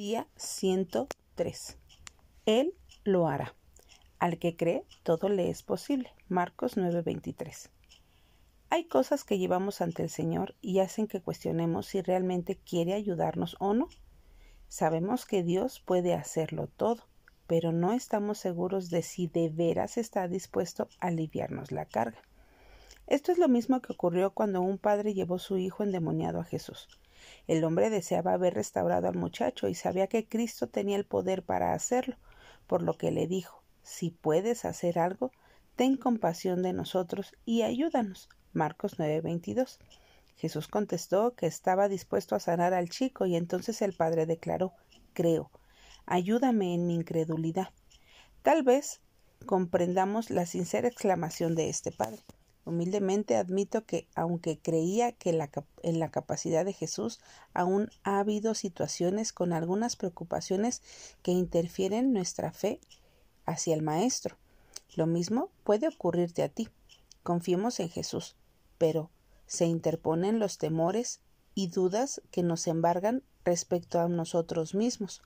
Día 103. Él lo hará. Al que cree, todo le es posible. Marcos 9:23. Hay cosas que llevamos ante el Señor y hacen que cuestionemos si realmente quiere ayudarnos o no. Sabemos que Dios puede hacerlo todo, pero no estamos seguros de si de veras está dispuesto a aliviarnos la carga. Esto es lo mismo que ocurrió cuando un padre llevó su hijo endemoniado a Jesús. El hombre deseaba haber restaurado al muchacho y sabía que Cristo tenía el poder para hacerlo, por lo que le dijo Si puedes hacer algo, ten compasión de nosotros y ayúdanos. Marcos 9:22. Jesús contestó que estaba dispuesto a sanar al chico y entonces el padre declaró Creo, ayúdame en mi incredulidad. Tal vez comprendamos la sincera exclamación de este padre. Humildemente admito que, aunque creía que en la capacidad de Jesús, aún ha habido situaciones con algunas preocupaciones que interfieren nuestra fe hacia el Maestro. Lo mismo puede ocurrirte a ti. Confiemos en Jesús, pero se interponen los temores y dudas que nos embargan respecto a nosotros mismos.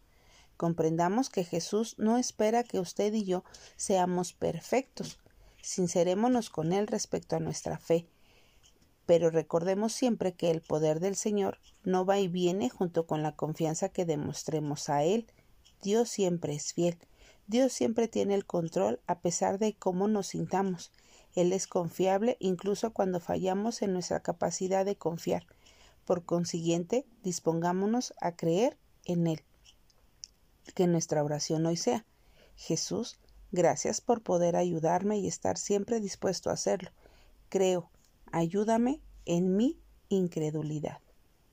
Comprendamos que Jesús no espera que usted y yo seamos perfectos, sincerémonos con Él respecto a nuestra fe. Pero recordemos siempre que el poder del Señor no va y viene junto con la confianza que demostremos a Él. Dios siempre es fiel. Dios siempre tiene el control a pesar de cómo nos sintamos. Él es confiable incluso cuando fallamos en nuestra capacidad de confiar. Por consiguiente, dispongámonos a creer en Él. Que nuestra oración hoy sea Jesús, Gracias por poder ayudarme y estar siempre dispuesto a hacerlo. Creo, ayúdame en mi incredulidad.